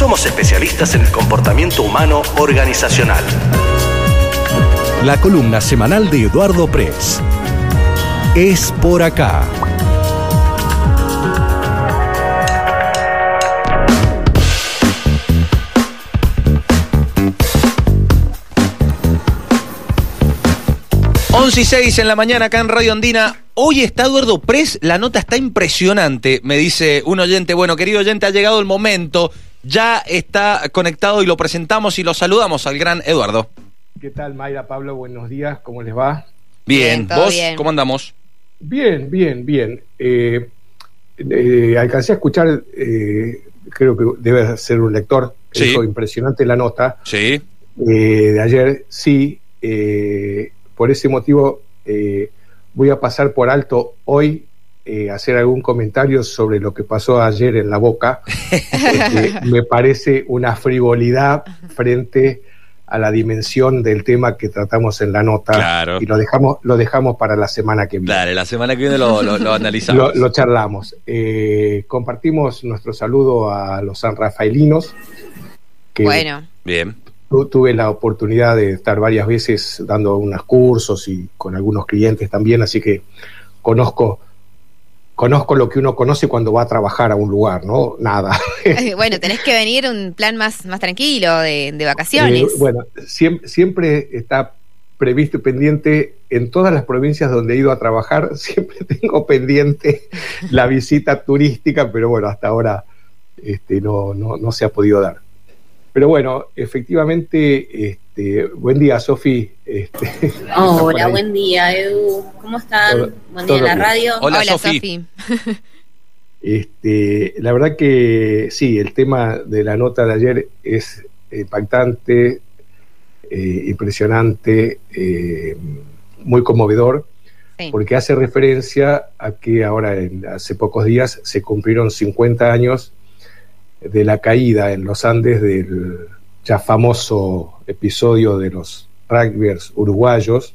Somos especialistas en el comportamiento humano organizacional. La columna semanal de Eduardo Press. Es por acá. y 6 en la mañana acá en Radio Andina. Hoy está Eduardo Press, la nota está impresionante, me dice un oyente. Bueno, querido oyente, ha llegado el momento, ya está conectado y lo presentamos y lo saludamos al gran Eduardo. ¿Qué tal, Mayra, Pablo? Buenos días, ¿cómo les va? Bien, ¿vos cómo andamos? Bien, bien, bien. Eh, eh, alcancé a escuchar, eh, creo que debe ser un lector, sí. impresionante la nota. Sí. de ayer, sí. por ese motivo voy a pasar por alto hoy hacer algún comentario sobre lo que pasó ayer en la boca. me parece una frivolidad frente a la dimensión del tema que tratamos en la nota y lo dejamos lo dejamos para la semana que viene. Claro, la semana que viene lo, analizamos. lo, charlamos. Eh, compartimos nuestro saludo a los sanrafaelinos. Que bueno, bien. tuve la oportunidad de estar varias veces dando unos cursos y con algunos clientes también, así que conozco conozco lo que uno conoce cuando va a trabajar a un lugar, ¿no? Nada. bueno, tenés que venir un plan más, más tranquilo, de, vacaciones. Eh, bueno, siempre, siempre está previsto y pendiente en todas las provincias donde he ido a trabajar, siempre tengo pendiente la visita turística, pero bueno, hasta ahora este, no, no, no se ha podido dar. Pero bueno, efectivamente, este, buen día, Sofi. Este, Hola, buen día, Edu. ¿Cómo están? buen día en la radio. Hola, Sofi. Este, la verdad que sí, el tema de la nota de ayer es impactante, eh, impresionante, eh, muy conmovedor, porque hace referencia a que ahora, en, hace pocos días, se cumplieron 50 años de la caída en los Andes del ya famoso episodio de los rugbyers uruguayos,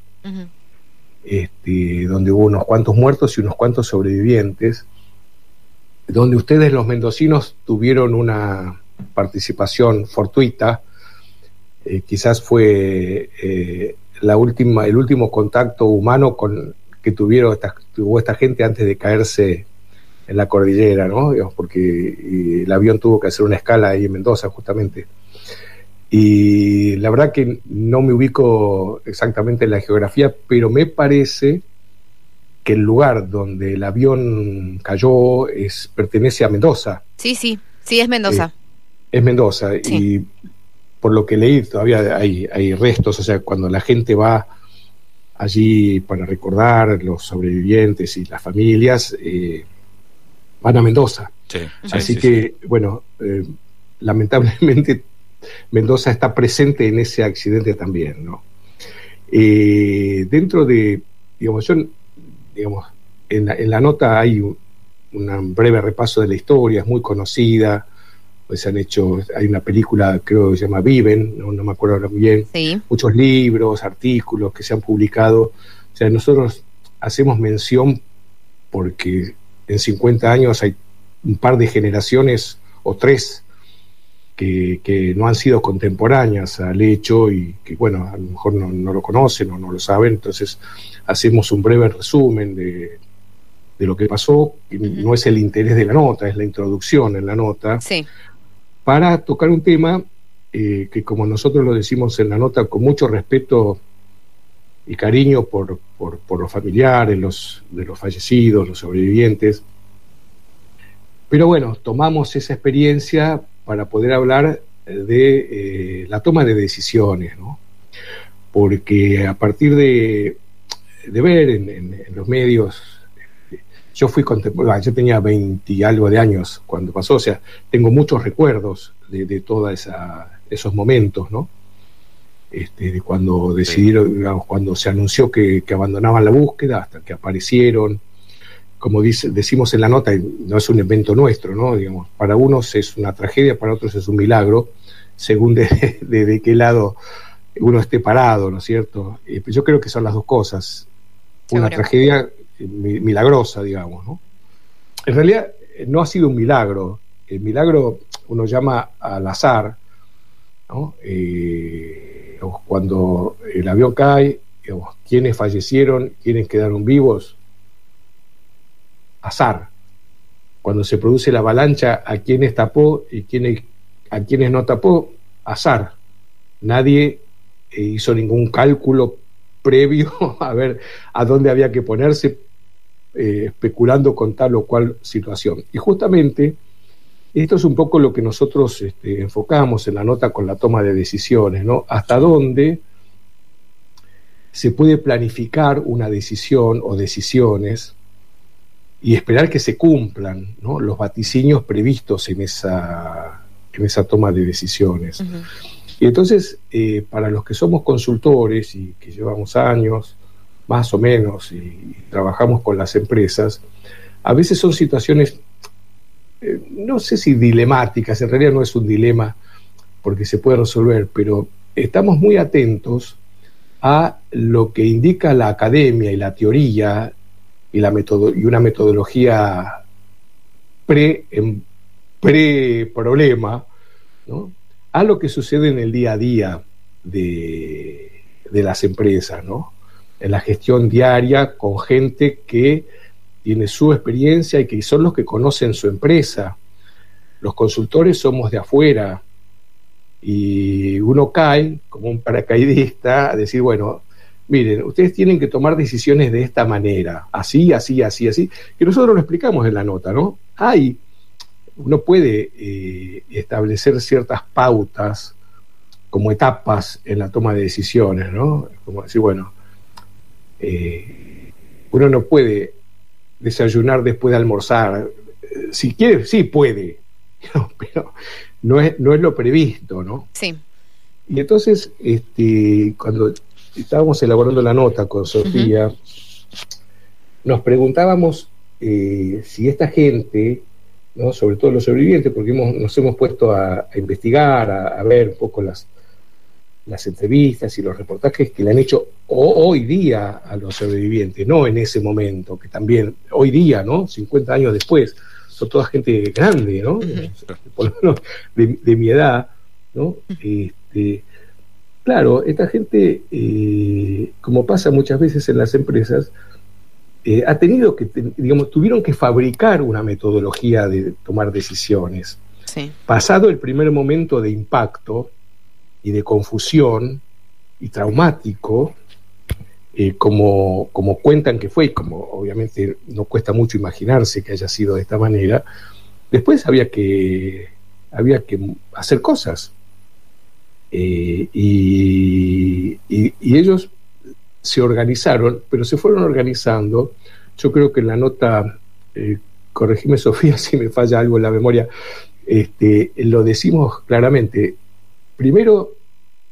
este, donde hubo unos cuantos muertos y unos cuantos sobrevivientes, donde ustedes los mendocinos tuvieron una participación fortuita, eh, quizás fue eh, la última, el último contacto humano con, que tuvieron esta, tuvo esta gente antes de caerse en la cordillera, ¿no? porque el avión tuvo que hacer una escala ahí en Mendoza, justamente. Y la verdad que no me ubico exactamente en la geografía, pero me parece que el lugar donde el avión cayó es, pertenece a Mendoza. Sí, sí, sí, es Mendoza. Eh, es Mendoza. Y por lo que leí, todavía hay, hay restos, o sea, cuando la gente va allí para recordar los sobrevivientes y las familias, eh, van a Mendoza. Así que, bueno, eh, lamentablemente Mendoza está presente en ese accidente también, ¿no? Eh, dentro de, digamos, yo, digamos, en la, en la nota hay un, breve repaso de la historia, es muy conocida, pues se han hecho, hay una película, creo que se llama Viven, no, me acuerdo ahora muy bien, muchos libros, artículos que se han publicado, o sea, nosotros hacemos mención porque en 50 años hay un par de generaciones o tres que, no han sido contemporáneas al hecho y que, bueno, a lo mejor no, lo conocen o no lo saben, entonces hacemos un breve resumen de, lo que pasó, no es el interés de la nota, es la introducción en la nota, para tocar un tema eh, que, como nosotros lo decimos en la nota, con mucho respeto y cariño por, por, los familiares, los, de los fallecidos, los sobrevivientes. Pero bueno, tomamos esa experiencia para poder hablar de eh, la toma de decisiones, ¿no? Porque a partir de, de ver en, los medios, yo fui contemporáneo, yo tenía 20 y algo de años cuando pasó, o sea, tengo muchos recuerdos de, de todos esos momentos, ¿no? Este, de cuando decidieron, digamos, cuando se anunció que, abandonaban la búsqueda hasta que aparecieron. Como dice, decimos en la nota, no es un evento nuestro, ¿no? Digamos, para unos es una tragedia, para otros es un milagro, según de, de, qué lado uno esté parado, ¿no es cierto? Eh, yo creo que son las dos cosas. Una tragedia milagrosa, digamos, ¿no? En realidad no ha sido un milagro, el milagro uno llama al azar, ¿no? Eh, cuando el avión cae, quienes fallecieron, quienes quedaron vivos, azar. Cuando se produce la avalancha, a quienes tapó y a quienes no tapó, azar. Nadie eh, hizo ningún cálculo previo a ver a dónde había que ponerse eh, especulando con tal o cual situación. Y justamente esto es un poco lo que nosotros este, enfocamos en la nota con la toma de decisiones, ¿no? Hasta dónde se puede planificar una decisión o decisiones y esperar que se cumplan los vaticinios previstos en esa, en esa toma de decisiones. Y entonces, eh, para los que somos consultores y que llevamos años, más o menos, y, trabajamos con las empresas, a veces son situaciones, eh, no sé si dilemáticas, en realidad no es un dilema porque se puede resolver, pero estamos muy atentos a lo que indica la academia y la teoría y, una metodología pre-problema, ¿no? a lo que sucede en el día a día de, las empresas, ¿no? En la gestión diaria con gente que tiene su experiencia y que son los que conocen su empresa. Los consultores somos de afuera y uno cae como un paracaidista a decir, bueno, miren, ustedes tienen que tomar decisiones de esta manera, así, así, así, así, que nosotros lo explicamos en la nota, ¿no? Hay uno puede eh, establecer ciertas pautas como etapas en la toma de decisiones, ¿no? Como decir, bueno, eh, uno no puede desayunar después de almorzar. Si quiere, sí puede, pero no es, no es lo previsto, ¿no? Sí. Y entonces, este, cuando estábamos elaborando la nota con Sofía, nos preguntábamos eh, si esta gente sobre todo los sobrevivientes, porque nos hemos puesto a, investigar, a, ver un poco las, las entrevistas y los reportajes que le han hecho hoy día a los sobrevivientes, no en ese momento, que también hoy día, ¿no? 50 años después, son toda gente grande, ¿no? Por lo menos de, mi edad, ¿no? Este, claro, esta gente, eh, como pasa muchas veces en las empresas, eh, ha tenido que, digamos, tuvieron que fabricar una metodología de tomar decisiones. Pasado el primer momento de impacto y de confusión y traumático, eh, como, como cuentan que fue, y como obviamente no cuesta mucho imaginarse que haya sido de esta manera, después había que, había que hacer cosas. Eh, y, ellos se organizaron, pero se fueron organizando. Yo creo que en la nota, eh, corregime Sofía si me falla algo en la memoria, este, lo decimos claramente. Primero,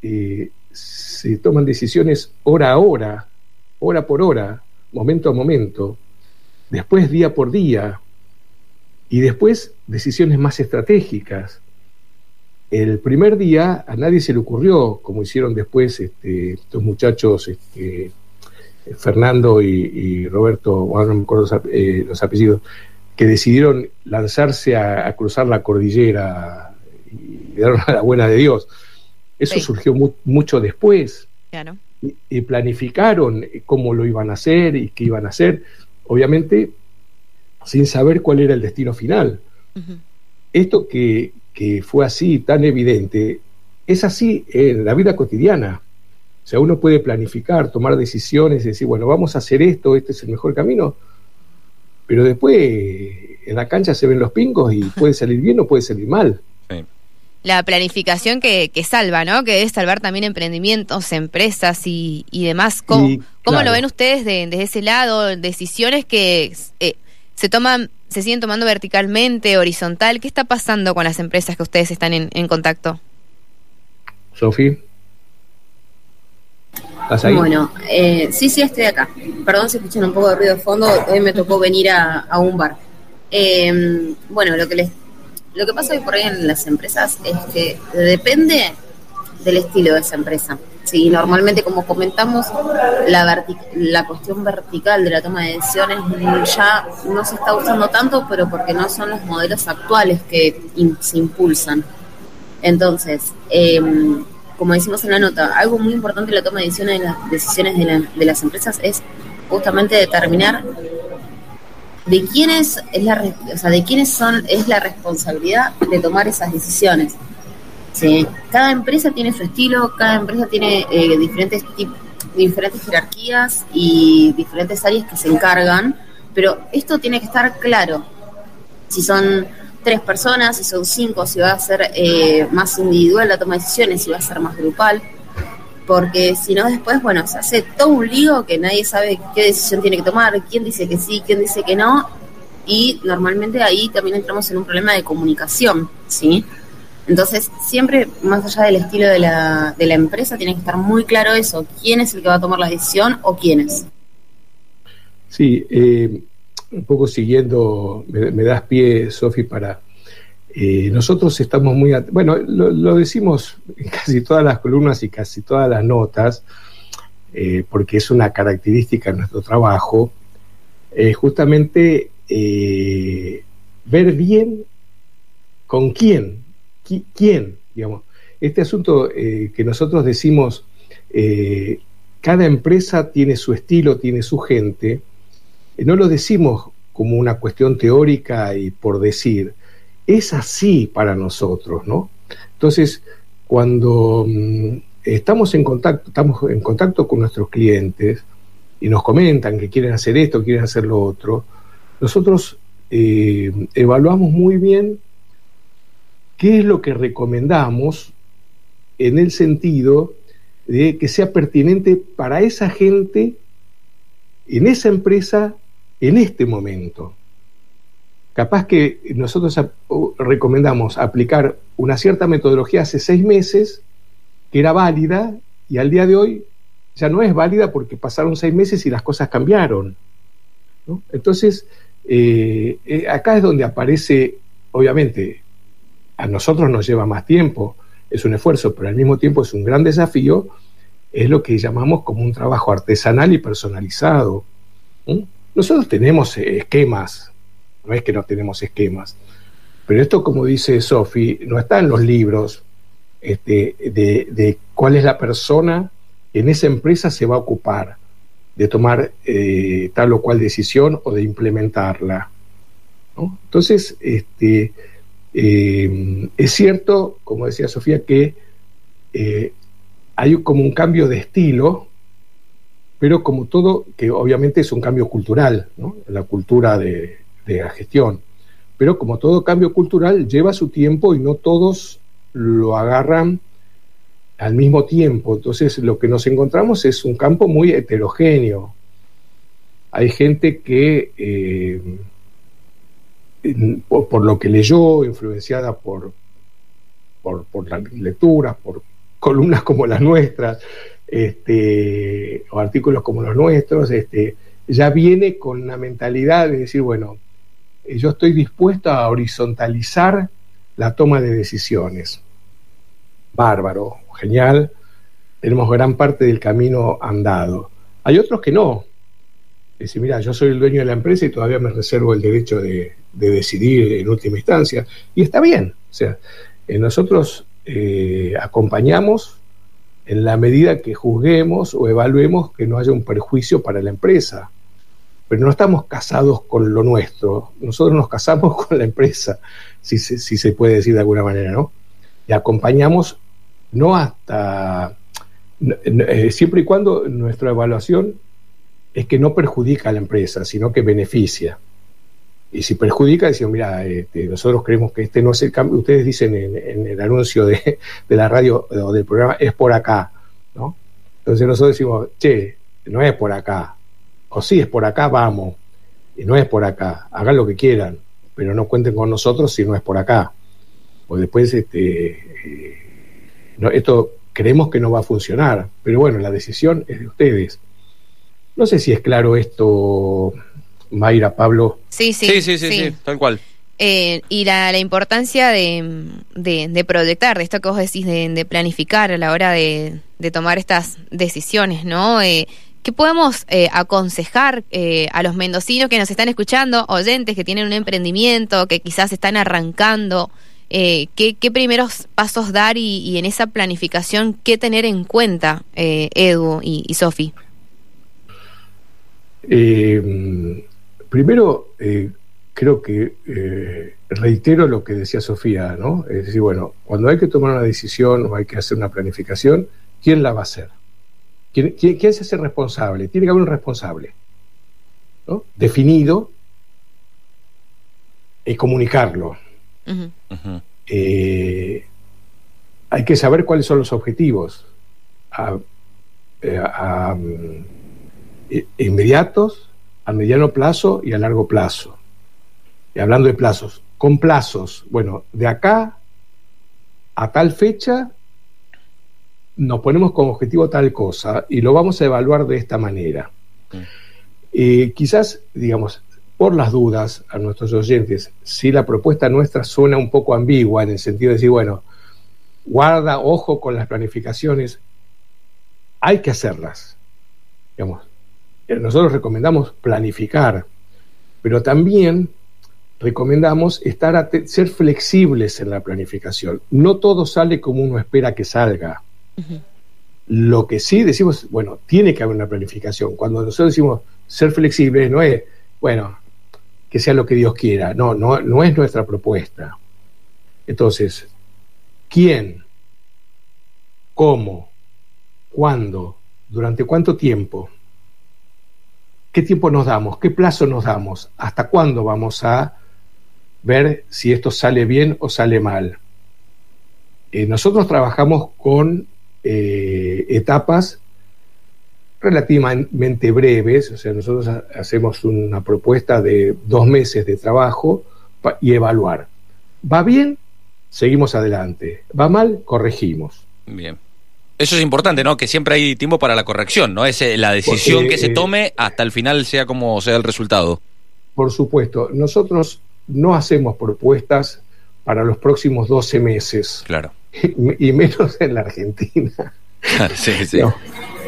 eh, se toman decisiones hora a hora, hora por hora, momento a momento, después día por día, y después decisiones más estratégicas. El primer día a nadie se le ocurrió, como hicieron después este, estos muchachos, este, Fernando y, Roberto, bueno, no me acuerdo eh, los, apellidos, que decidieron lanzarse a, cruzar la cordillera y dieron a la buena de Dios. Eso surgió mucho después. Y, planificaron cómo lo iban a hacer y qué iban a hacer, obviamente sin saber cuál era el destino final. Esto que, que fue así, tan evidente, es así en la vida cotidiana. O sea, uno puede planificar, tomar decisiones y decir, bueno, vamos a hacer esto, este es el mejor camino, pero después en la cancha se ven los pingos y puede salir bien o puede salir mal. La planificación que, salva, ¿no? Que debe salvar también emprendimientos, empresas y, demás. ¿Cómo, lo ven ustedes desde ese lado? Decisiones que eh, se toman se siguen tomando verticalmente, horizontal. ¿Qué está pasando con las empresas que ustedes están en, contacto? Sofi. Bueno, eh, sí, sí, estoy acá. Perdón si escuchan un poco de ruido de fondo, hoy me tocó venir a, un bar. Em, bueno, lo que les, lo que pasa hoy por ahí en las empresas es que depende del estilo de esa empresa. Sí, normalmente como comentamos, la, cuestión vertical de la toma de decisiones ya no se está usando tanto, pero porque no son los modelos actuales que se impulsan. Entonces, em, como decimos en la nota, algo muy importante en la toma de decisiones de las decisiones de, las empresas es justamente determinar de quiénes es la o sea, de quiénes son es la responsabilidad de tomar esas decisiones. Sí. Cada empresa tiene su estilo, cada empresa tiene eh, diferentes diferentes jerarquías y diferentes áreas que se encargan, pero esto tiene que estar claro. Si son tres personas, si son cinco, si va a ser eh, más individual la toma de decisiones, si va a ser más grupal, porque si no después, bueno, se hace todo un lío que nadie sabe qué decisión tiene que tomar, quién dice que sí, quién dice que no, y normalmente ahí también entramos en un problema de comunicación, ¿sí? Entonces, siempre, más allá del estilo de la, de la empresa, tiene que estar muy claro eso, quién es el que va a tomar la decisión o quiénes. Sí, eh, un poco siguiendo, me, das pie, Sofi, para... Eh, nosotros estamos muy... Bueno, lo, decimos en casi todas las columnas y casi todas las notas, eh, porque es una característica de nuestro trabajo, justamente ver bien con quién quién, digamos. Este asunto eh, que nosotros decimos, eh, cada empresa tiene su estilo, tiene su gente, eh, no lo decimos como una cuestión teórica y por decir, es así para nosotros, ¿no? Entonces, cuando mm, estamos en contacto, estamos en contacto con nuestros clientes y nos comentan que quieren hacer esto, quieren hacer lo otro, nosotros evaluamos muy bien ¿Qué es lo que recomendamos en el sentido de que sea pertinente para esa gente en esa empresa en este momento? Capaz que nosotros recomendamos aplicar una cierta metodología hace seis meses que era válida y al día de hoy ya no es válida porque pasaron seis meses y las cosas cambiaron. Entonces, eh, eh, acá es donde aparece, obviamente, a nosotros nos lleva más tiempo, es un esfuerzo, pero al mismo tiempo es un gran desafío, es lo que llamamos como un trabajo artesanal y personalizado. Nosotros tenemos esquemas, no es que no tenemos esquemas, pero esto, como dice Sofi, no está en los libros este, de, cuál es la persona que en esa empresa se va a ocupar de tomar eh, tal o cual decisión o de implementarla. Entonces, este, eh, es cierto, como decía Sofía, que eh, hay como un cambio de estilo, pero como todo, que obviamente es un cambio cultural, la cultura de, la gestión, pero como todo cambio cultural lleva su tiempo y no todos lo agarran al mismo tiempo. Entonces lo que nos encontramos es un campo muy heterogéneo. Hay gente que... Eh, por, lo que leyó, influenciada por, por, por la lectura, por columnas como las nuestras, este, o artículos como los nuestros, este, ya viene con una mentalidad de decir, bueno, eh, yo estoy dispuesto a horizontalizar la toma de decisiones. Bárbaro, genial, tenemos gran parte del camino andado. Hay otros que no. Decir, mira, yo soy el dueño de la empresa y todavía me reservo el derecho de, de decidir en última instancia. Y está bien, o sea, eh, nosotros eh, acompañamos en la medida que juzguemos o evaluemos que no haya un perjuicio para la empresa. Pero no estamos casados con lo nuestro, nosotros nos casamos con la empresa, si si se puede decir de alguna manera, ¿no? Y acompañamos no hasta, eh, siempre y cuando nuestra evaluación es que no perjudica a la empresa, sino que beneficia. Y si perjudica, decimos, mira, este, nosotros creemos que este no es el cambio, ustedes dicen en, el anuncio de, la radio o del programa, es por acá, ¿no? Entonces nosotros decimos, che, no es por acá, o sí es por acá, vamos, y no es por acá, hagan lo que quieran, pero no cuenten con nosotros si no es por acá. O después, este, eh, esto creemos que no va a funcionar, pero bueno, la decisión es de ustedes. No sé si es claro esto, Mayra, Pablo. Sí, sí, sí, sí, tal cual. Eh, y la, la importancia de, de, proyectar, de esto que vos decís, de, planificar a la hora de, tomar estas decisiones, ¿no? Eh, ¿Qué podemos eh, aconsejar eh, a los mendocinos que nos están escuchando, oyentes que tienen un emprendimiento, que quizás están arrancando? Eh, ¿qué, primeros pasos dar y, en esa planificación qué tener en cuenta, Edu y, y Sofi? Primero, creo que reitero lo que decía Sofía, ¿no? Es decir, bueno, cuando hay que tomar una decisión o hay que hacer una planificación, ¿quién la va a hacer? ¿Quién, quién, se hace responsable? Tiene que haber un responsable, ¿no? Definido y comunicarlo. Eh, hay que saber cuáles son los objetivos a, eh, mm, inmediatos, a mediano plazo y a largo plazo. Y hablando de plazos, con plazos, bueno, de acá a tal fecha nos ponemos como objetivo tal cosa y lo vamos a evaluar de esta manera. Mm. quizás, digamos, por las dudas a nuestros oyentes, si la propuesta nuestra suena un poco ambigua en el sentido de decir, bueno, guarda, ojo con las planificaciones, hay que hacerlas. Digamos, nosotros recomendamos planificar, pero también recomendamos estar ser flexibles en la planificación. No todo sale como uno espera que salga. Lo que sí decimos, bueno, tiene que haber una planificación. Cuando nosotros decimos ser flexibles, no es, bueno, que sea lo que Dios quiera. No, no, no es nuestra propuesta. Entonces, ¿quién? ¿Cómo? ¿Cuándo? ¿Durante cuánto tiempo? ¿Qué tiempo nos damos? ¿Qué plazo nos damos? ¿Hasta cuándo vamos a ver si esto sale bien o sale mal? Eh, nosotros trabajamos con eh, etapas relativamente breves, o sea, nosotros hacemos una propuesta de dos meses de trabajo y evaluar. ¿Va bien? Seguimos adelante. ¿Va mal? Corregimos. Bien. Eso es importante, ¿no? Que siempre hay tiempo para la corrección, ¿no? Es eh, la decisión que se eh, tome hasta el final sea como sea el resultado. Por supuesto. Nosotros no hacemos propuestas para los próximos 12 meses. Claro. y menos en la Argentina. sí, sí.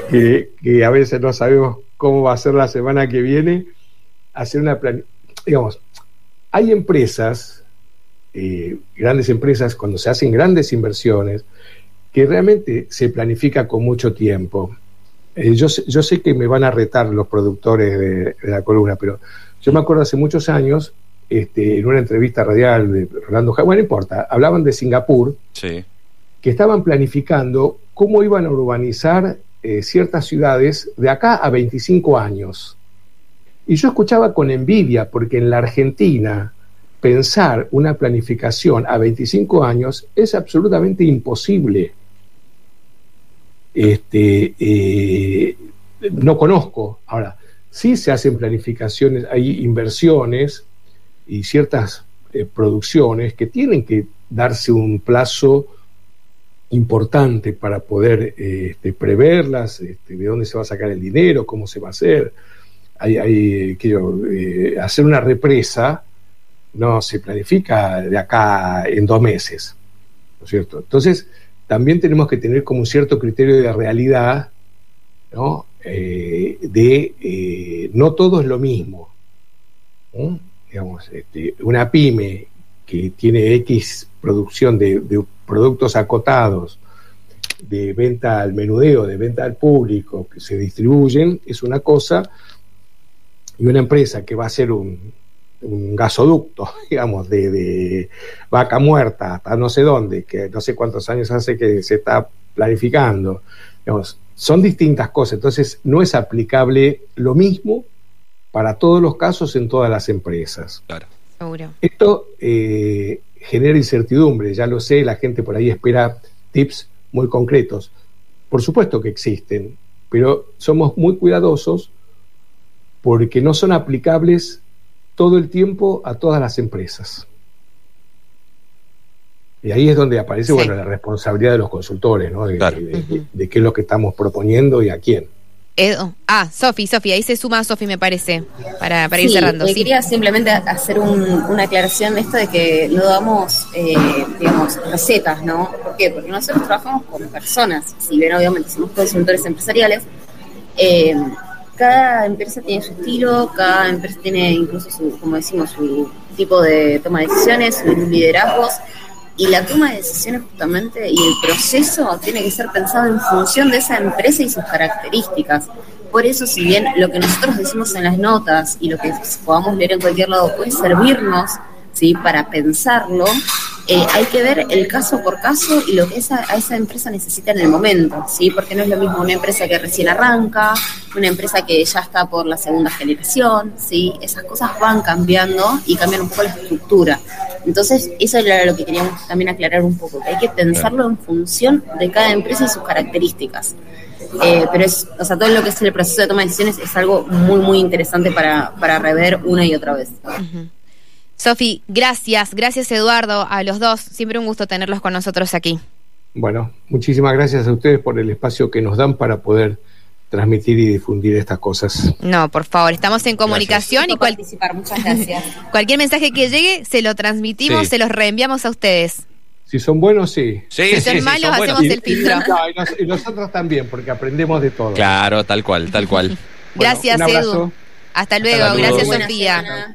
que, a veces no sabemos cómo va a ser la semana que viene. Hacer una plan... Digamos, hay empresas, eh, grandes empresas, cuando se hacen grandes inversiones, que realmente se planifica con mucho tiempo. Eh, yo, yo, sé que me van a retar los productores de, la columna, pero yo me acuerdo hace muchos años, este, en una entrevista radial de Rolando bueno, no importa, hablaban de Singapur, sí que estaban planificando cómo iban a urbanizar eh, ciertas ciudades de acá a 25 años. Y yo escuchaba con envidia, porque en la Argentina pensar una planificación a 25 años es absolutamente imposible. Este, eh, no conozco. Ahora, sí se hacen planificaciones, hay inversiones y ciertas eh, producciones que tienen que darse un plazo importante para poder este, preverlas, este, de dónde se va a sacar el dinero, cómo se va a hacer. Hay, hay eh, hacer una represa no se planifica de acá en dos meses, ¿no es cierto? Entonces, también tenemos que tener como un cierto criterio de realidad, ¿no? Eh, de eh, no todo es lo mismo. Digamos, este, una pyme que tiene X producción de, productos acotados, de venta al menudeo, de venta al público, que se distribuyen, es una cosa, y una empresa que va a ser un, gasoducto, digamos, de, vaca muerta hasta no sé dónde, que no sé cuántos años hace que se está planificando, digamos, son distintas cosas, entonces no es aplicable lo mismo para todos los casos en todas las empresas. Claro. Esto eh, genera incertidumbre, ya lo sé, la gente por ahí espera tips muy concretos. Por supuesto que existen, pero somos muy cuidadosos porque no son aplicables todo el tiempo a todas las empresas. Y ahí es donde aparece bueno, la responsabilidad de los consultores, ¿no? de, qué es lo que estamos proponiendo y a quién. ah, Sofi, Sofi, ahí se suma Sofi, me parece, para, para ir cerrando. Eh, sí. Quería simplemente hacer una aclaración de esto de que no damos, eh, digamos, recetas, ¿no? ¿Por qué? Porque nosotros trabajamos con personas, si bien obviamente somos consultores empresariales, eh, cada empresa tiene su estilo, cada empresa tiene incluso su, como decimos, su tipo de toma de decisiones, sus liderazgos, y la toma de decisiones justamente y el proceso tiene que ser pensado en función de esa empresa y sus características. Por eso, si bien lo que nosotros decimos en las notas y lo que podamos leer en cualquier lado puede servirnos ¿sí? para pensarlo, eh, hay que ver el caso por caso y lo que esa, esa empresa necesita en el momento, ¿sí? porque no es lo mismo una empresa que recién arranca, una empresa que ya está por la segunda generación, ¿sí? esas cosas van cambiando y cambian un poco la estructura. Entonces, eso era lo que queríamos también aclarar un poco, que hay que pensarlo en función de cada empresa y sus características. Eh, pero es, o sea, todo lo que es el proceso de toma de decisiones es algo muy, muy interesante para, para rever una y otra vez. Sofi, gracias, gracias Eduardo, a los dos, siempre un gusto tenerlos con nosotros aquí. Bueno, muchísimas gracias a ustedes por el espacio que nos dan para poder transmitir y difundir estas cosas. No, por favor, estamos en comunicación y participar. Muchas gracias. cualquier mensaje que llegue se lo transmitimos, se los reenviamos a ustedes. Si son buenos, sí. si son malos, hacemos el filtro. Y, nosotros también, porque aprendemos de todo. Claro, tal cual, tal cual. gracias, Edu. Hasta luego, gracias, Sofía.